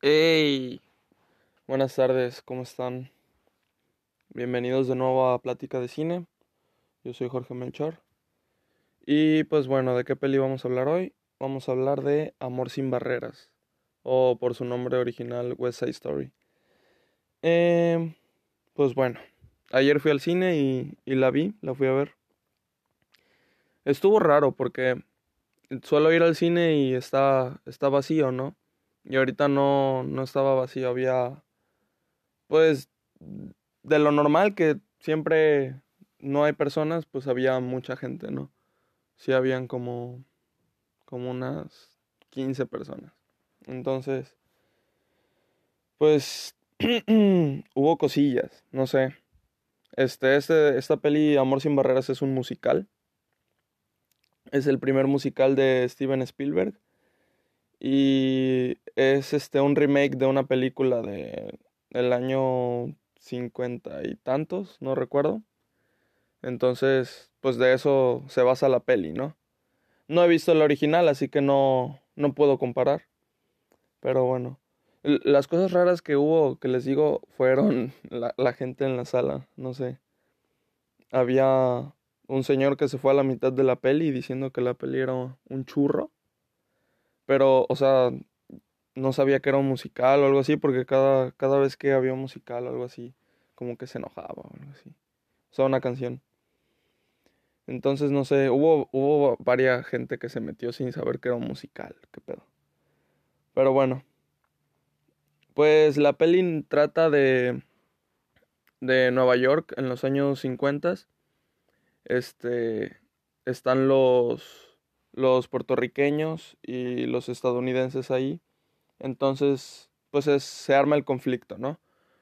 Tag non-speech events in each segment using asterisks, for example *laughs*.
Hey, buenas tardes, ¿cómo están? Bienvenidos de nuevo a Plática de Cine. Yo soy Jorge Melchor. Y pues bueno, ¿de qué peli vamos a hablar hoy? Vamos a hablar de Amor sin Barreras, o por su nombre original, West Side Story. Eh, pues bueno, ayer fui al cine y, y la vi, la fui a ver. Estuvo raro porque suelo ir al cine y está, está vacío, ¿no? Y ahorita no, no estaba vacío, había pues de lo normal que siempre no hay personas, pues había mucha gente, ¿no? Sí habían como como unas 15 personas. Entonces, pues *clears throat* hubo cosillas, no sé. Este, este, esta peli Amor sin barreras es un musical. Es el primer musical de Steven Spielberg. Y es este un remake de una película de el año cincuenta y tantos, no recuerdo. Entonces, pues de eso se basa la peli, ¿no? No he visto el original, así que no, no puedo comparar. Pero bueno, las cosas raras que hubo, que les digo, fueron *laughs* la, la gente en la sala, no sé. Había un señor que se fue a la mitad de la peli diciendo que la peli era un churro. Pero, o sea, no sabía que era un musical o algo así, porque cada, cada vez que había un musical o algo así, como que se enojaba o algo así. O sea, una canción. Entonces, no sé, hubo, hubo varias gente que se metió sin saber que era un musical, qué pedo. Pero bueno. Pues la peli trata de, de Nueva York en los años 50 este, están los, los puertorriqueños y los estadounidenses ahí. Entonces, pues se arma el conflicto, ¿no?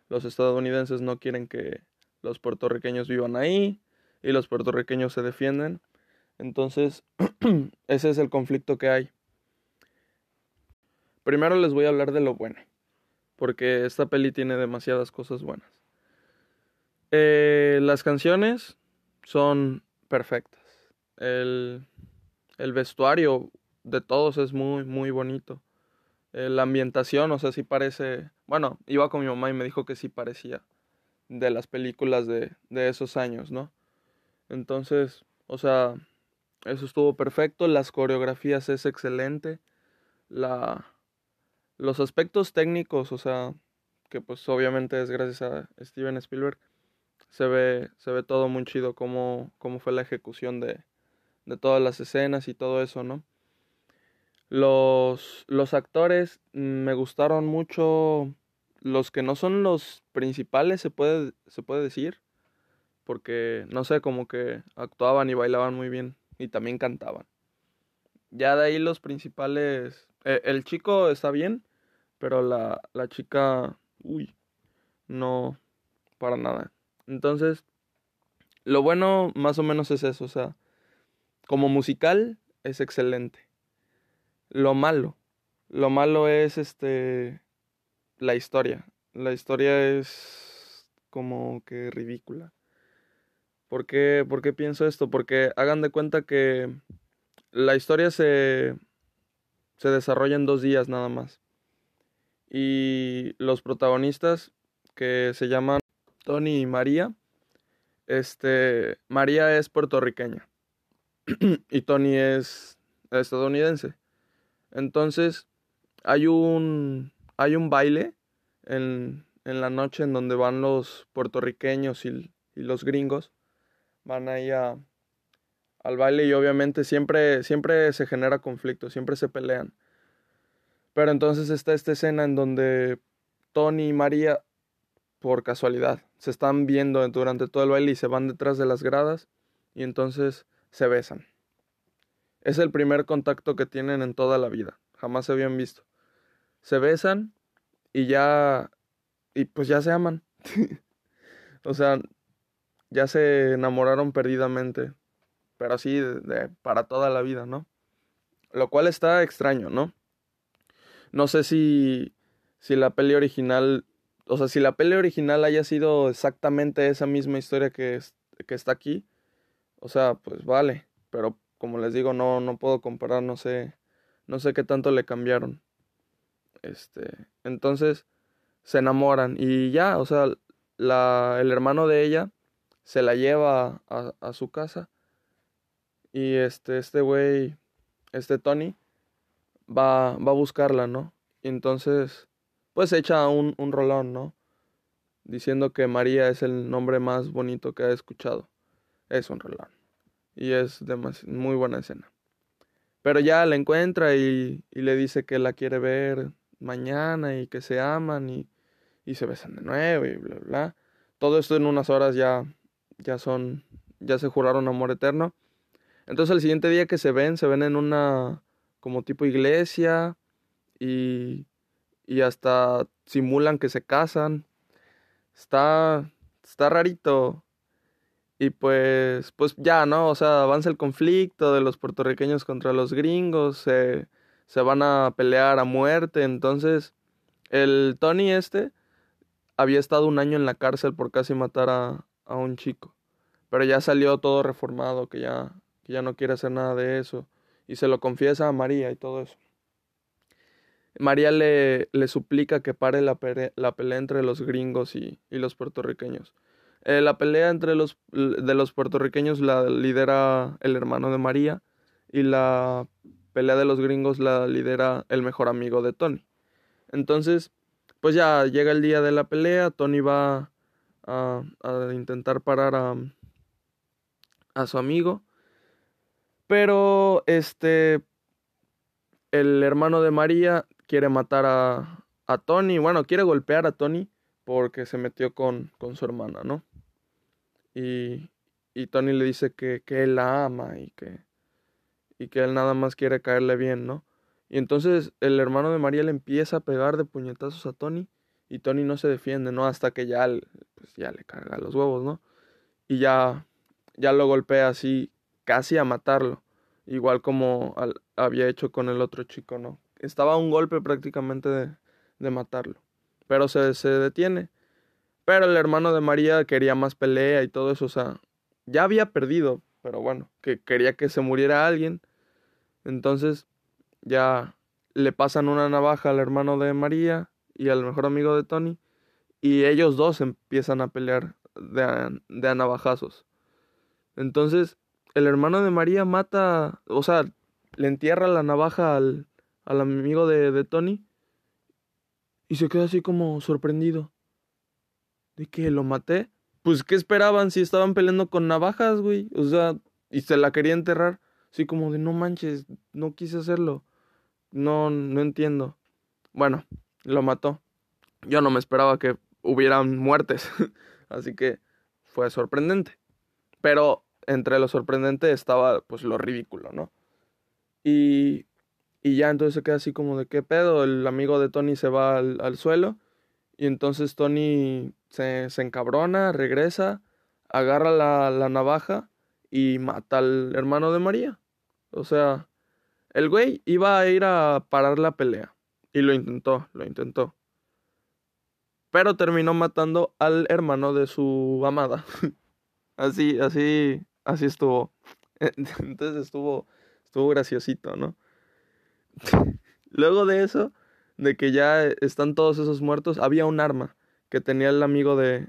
Los estadounidenses no quieren que los puertorriqueños vivan ahí y los puertorriqueños se defienden. Entonces, *clears throat* ese es el conflicto que hay. Primero les voy a hablar de lo bueno, porque esta peli tiene demasiadas cosas buenas. Eh, las canciones son perfectas. El, el vestuario de todos es muy, muy bonito. Eh, la ambientación, o sea, sí parece... Bueno, iba con mi mamá y me dijo que sí parecía de las películas de, de esos años, ¿no? Entonces, o sea, eso estuvo perfecto. Las coreografías es excelente. La, los aspectos técnicos, o sea, que pues obviamente es gracias a Steven Spielberg, se ve, se ve todo muy chido cómo, cómo fue la ejecución de, de todas las escenas y todo eso, ¿no? Los, los actores me gustaron mucho, los que no son los principales, se puede, se puede decir, porque, no sé, como que actuaban y bailaban muy bien y también cantaban. Ya de ahí los principales, eh, el chico está bien, pero la, la chica, uy, no, para nada. Entonces, lo bueno más o menos es eso, o sea, como musical es excelente. Lo malo, lo malo es este la historia. La historia es como que ridícula. ¿Por qué, ¿Por qué pienso esto? Porque hagan de cuenta que la historia se, se desarrolla en dos días nada más. Y los protagonistas, que se llaman Tony y María. Este, María es puertorriqueña *clears throat* y Tony es estadounidense. Entonces, hay un, hay un baile en, en la noche en donde van los puertorriqueños y, y los gringos. Van ahí a, al baile y obviamente siempre, siempre se genera conflicto, siempre se pelean. Pero entonces está esta escena en donde Tony y María por casualidad. Se están viendo durante todo el baile y se van detrás de las gradas y entonces se besan. Es el primer contacto que tienen en toda la vida. Jamás se habían visto. Se besan y ya... y pues ya se aman. *laughs* o sea, ya se enamoraron perdidamente. Pero así de, para toda la vida, ¿no? Lo cual está extraño, ¿no? No sé si, si la peli original o sea, si la peli original haya sido exactamente esa misma historia que, que está aquí, o sea, pues vale, pero como les digo, no, no puedo comparar, no sé, no sé qué tanto le cambiaron. Este, entonces se enamoran y ya, o sea, la, el hermano de ella se la lleva a, a su casa y este, este güey, este Tony, va, va a buscarla, ¿no? Y entonces, pues echa un, un rolón, ¿no? Diciendo que María es el nombre más bonito que ha escuchado. Es un rolón. Y es muy buena escena. Pero ya la encuentra y, y, le dice que la quiere ver mañana y que se aman y, y se besan de nuevo y bla, bla. Todo esto en unas horas ya, ya son, ya se juraron amor eterno. Entonces el siguiente día que se ven, se ven en una como tipo iglesia y, y hasta simulan que se casan. Está, está rarito. Y pues, pues ya, ¿no? O sea, avanza el conflicto de los puertorriqueños contra los gringos, se, se van a pelear a muerte. Entonces, el Tony este había estado un año en la cárcel por casi matar a, a un chico. Pero ya salió todo reformado, que ya, que ya no quiere hacer nada de eso. Y se lo confiesa a María y todo eso. María le, le suplica que pare la, la pelea entre los gringos y, y los puertorriqueños. Eh, la pelea entre los de los puertorriqueños la lidera el hermano de María y la pelea de los gringos la lidera el mejor amigo de Tony. Entonces, pues ya llega el día de la pelea, Tony va a, a intentar parar a, a su amigo, pero este el hermano de María quiere matar a, a Tony, bueno, quiere golpear a Tony porque se metió con, con su hermana, ¿no? Y, y Tony le dice que, que, él la ama y que, y que él nada más quiere caerle bien, ¿no? Y entonces el hermano de María le empieza a pegar de puñetazos a Tony y Tony no se defiende, ¿no? Hasta que ya, pues ya le carga los huevos, ¿no? Y ya, ya lo golpea así, casi a matarlo, igual como al, había hecho con el otro chico, ¿no? Estaba a un golpe prácticamente de, de matarlo, pero se, se detiene pero el hermano de María quería más pelea y todo eso, o sea, ya había perdido, pero bueno, que quería que se muriera alguien. Entonces ya le pasan una navaja al hermano de María y al mejor amigo de Tony y ellos dos empiezan a pelear de a, de navajazos. Entonces el hermano de María mata, o sea, le entierra la navaja al, al amigo de, de Tony y se queda así como sorprendido de que lo maté. Pues, ¿qué esperaban si estaban peleando con navajas, güey? O sea, y se la quería enterrar. Así como de, no manches, no quise hacerlo. No, no entiendo. Bueno, lo mató. Yo no me esperaba que hubieran muertes. *laughs* Así que fue sorprendente. Pero entre lo sorprendente estaba, pues, lo ridículo, ¿no? Y, y ya entonces se queda así como de, ¿qué pedo? El amigo de Tony se va al, al suelo. Y entonces Tony se, se encabrona, regresa, agarra la, la, navaja y mata al hermano de María. O sea, el güey iba a ir a parar la pelea. Y lo intentó, lo intentó. Pero terminó matando al hermano de su amada. *laughs* así, así, así estuvo. *laughs* Entonces estuvo, estuvo graciosito, ¿no? *laughs* Luego de eso, de que ya están todos esos muertos, había un arma que tenía el amigo de,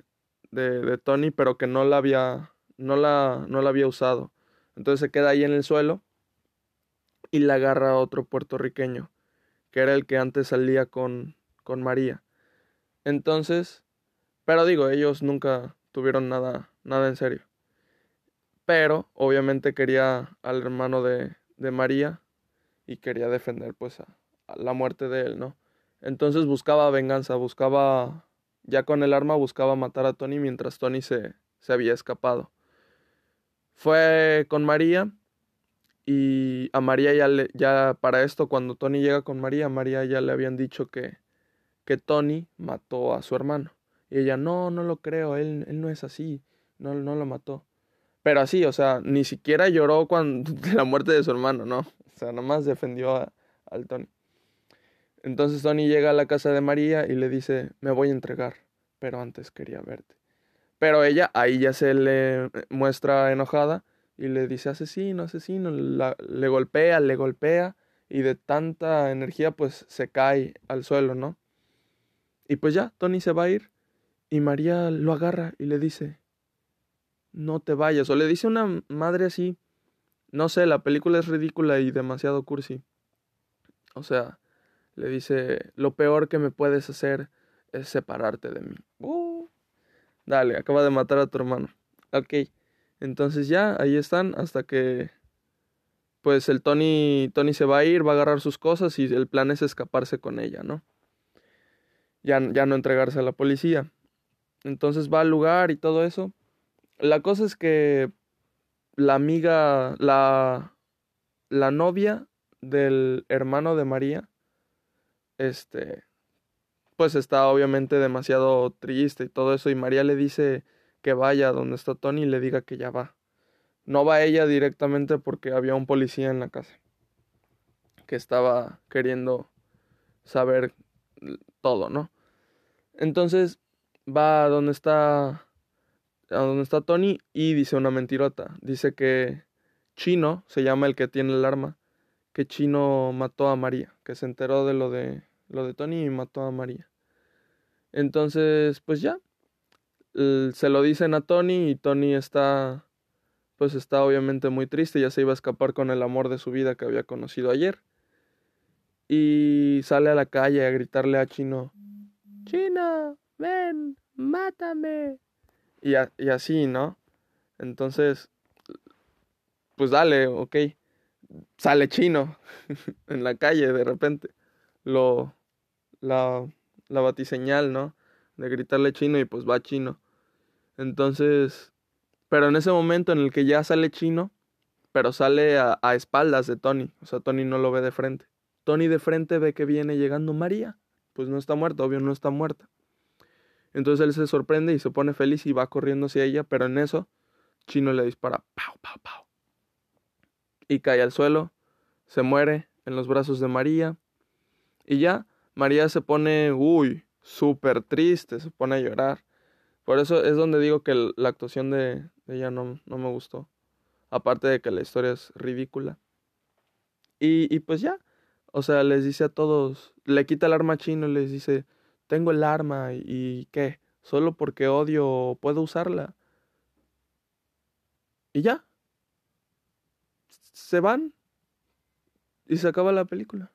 de, de, Tony, pero que no la había, no la, no la había usado. Entonces se queda ahí en el suelo y la agarra a otro puertorriqueño, que era el que antes salía con, con María. Entonces, pero digo, ellos nunca tuvieron nada, nada en serio. Pero obviamente quería al hermano de, de María y quería defender pues a la muerte de él, ¿no? Entonces buscaba venganza, buscaba ya con el arma buscaba matar a Tony mientras Tony se, se había escapado. Fue con María y a María ya, le, ya para esto, cuando Tony llega con María, a María ya le habían dicho que, que Tony mató a su hermano. Y ella, no, no lo creo, él, él no es así, no, no lo mató. Pero así, o sea, ni siquiera lloró cuando, de *laughs* la muerte de su hermano, ¿no? O sea, nomás defendió a, al Tony. Entonces Tony llega a la casa de María y le dice, me voy a entregar, pero antes quería verte. Pero ella ahí ya se le eh, muestra enojada y le dice, asesino, asesino, la, le golpea, le golpea y de tanta energía pues se cae al suelo, ¿no? Y pues ya, Tony se va a ir y María lo agarra y le dice, no te vayas, o le dice una madre así, no sé, la película es ridícula y demasiado cursi. O sea, le dice, lo peor que me puedes hacer es separarte de mí. Uh, dale, acaba de matar a tu hermano. Ok, entonces ya, ahí están hasta que pues el Tony, Tony se va a ir, va a agarrar sus cosas y el plan es escaparse con ella, ¿no? Ya, ya no entregarse a la policía. Entonces va al lugar y todo eso. La cosa es que la amiga, la, la novia del hermano de María, este, pues está obviamente demasiado triste y todo eso. Y María le dice que vaya donde está Tony y le diga que ya va. No va ella directamente porque había un policía en la casa que estaba queriendo saber todo, ¿no? Entonces va a donde está a donde está Tony y dice una mentirota. Dice que Chino, se llama el que tiene el arma, que Chino mató a María, que se enteró de lo de lo de Tony y mató a María. Entonces, pues ya se lo dicen a Tony y Tony está pues está obviamente muy triste, ya se iba a escapar con el amor de su vida que había conocido ayer. Y sale a la calle a gritarle a Chino, Chino, ven, mátame. Y, y así, ¿no? Entonces, pues dale, ok. Sale Chino *laughs* en la calle de repente. Lo, la, la batiseñal, ¿no? De gritarle Chino y pues va Chino. Entonces, pero en ese momento en el que ya sale chino, pero sale a, espaldas de Tony. O sea, Tony no lo ve de frente. Tony de frente ve que viene llegando María. Pues no está muerta, obvio no está muerta. Entonces él se sorprende y se pone feliz y va corriendo hacia ella, pero en eso Chino le dispara, pau, pau, pau. Y cae al suelo, se muere en los brazos de María. Y ya, María se pone, uy, súper triste, se pone a llorar. Por eso es donde digo que la actuación de, ella no, no, me gustó. Aparte de que la historia es ridícula. Y, y pues ya. O sea, les dice a todos, le quita el arma chino y les dice, tengo el arma y, qué, solo porque odio puedo usarla. Y ya. Se van. Y se acaba la película.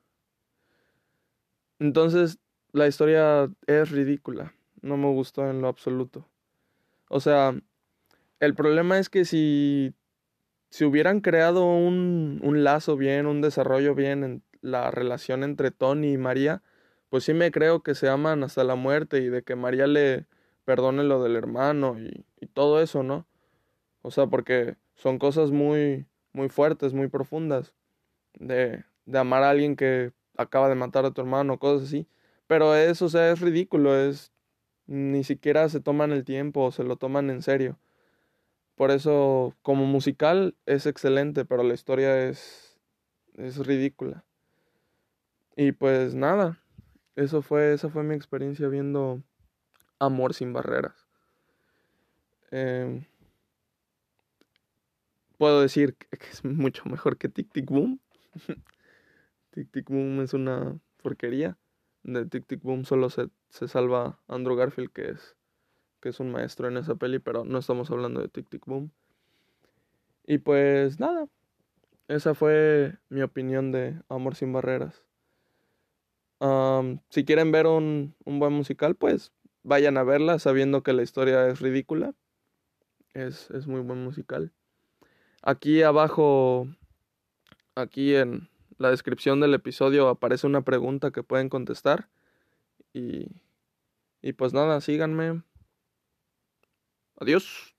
Entonces, la historia es ridícula no me gustó en lo absoluto. O sea, el problema es que si, si hubieran creado un, un lazo bien, un desarrollo bien en la relación entre Tony y María, pues sí me creo que se aman hasta la muerte y de que María le perdone lo del hermano y, y todo eso, ¿no? O sea, porque son cosas muy, muy fuertes, muy profundas. De, de amar a alguien que acaba de matar a tu hermano, cosas así. Pero eso, o sea, es ridículo, es ni siquiera se toman el tiempo o se lo toman en serio. Por eso, como musical es excelente, pero la historia es, es ridícula. Y pues nada, eso fue, esa fue mi experiencia viendo Amor sin barreras. Em, puedo decir que es mucho mejor que Tic Tic Boom. *laughs* Tic Tic Boom es una porquería de Tic Tic Boom solo se, se, salva Andrew Garfield, que es, que es un maestro en esa peli, pero no estamos hablando de Tic Tic Boom. Y pues nada, esa fue mi opinión de Amor sin Barreras. si quieren ver un, un buen musical, pues vayan a verla sabiendo que la historia es ridícula. Es, es muy buen musical. Aquí abajo, aquí en, la descripción del episodio aparece una pregunta que pueden contestar. Y, y pues nada, síganme. Adiós.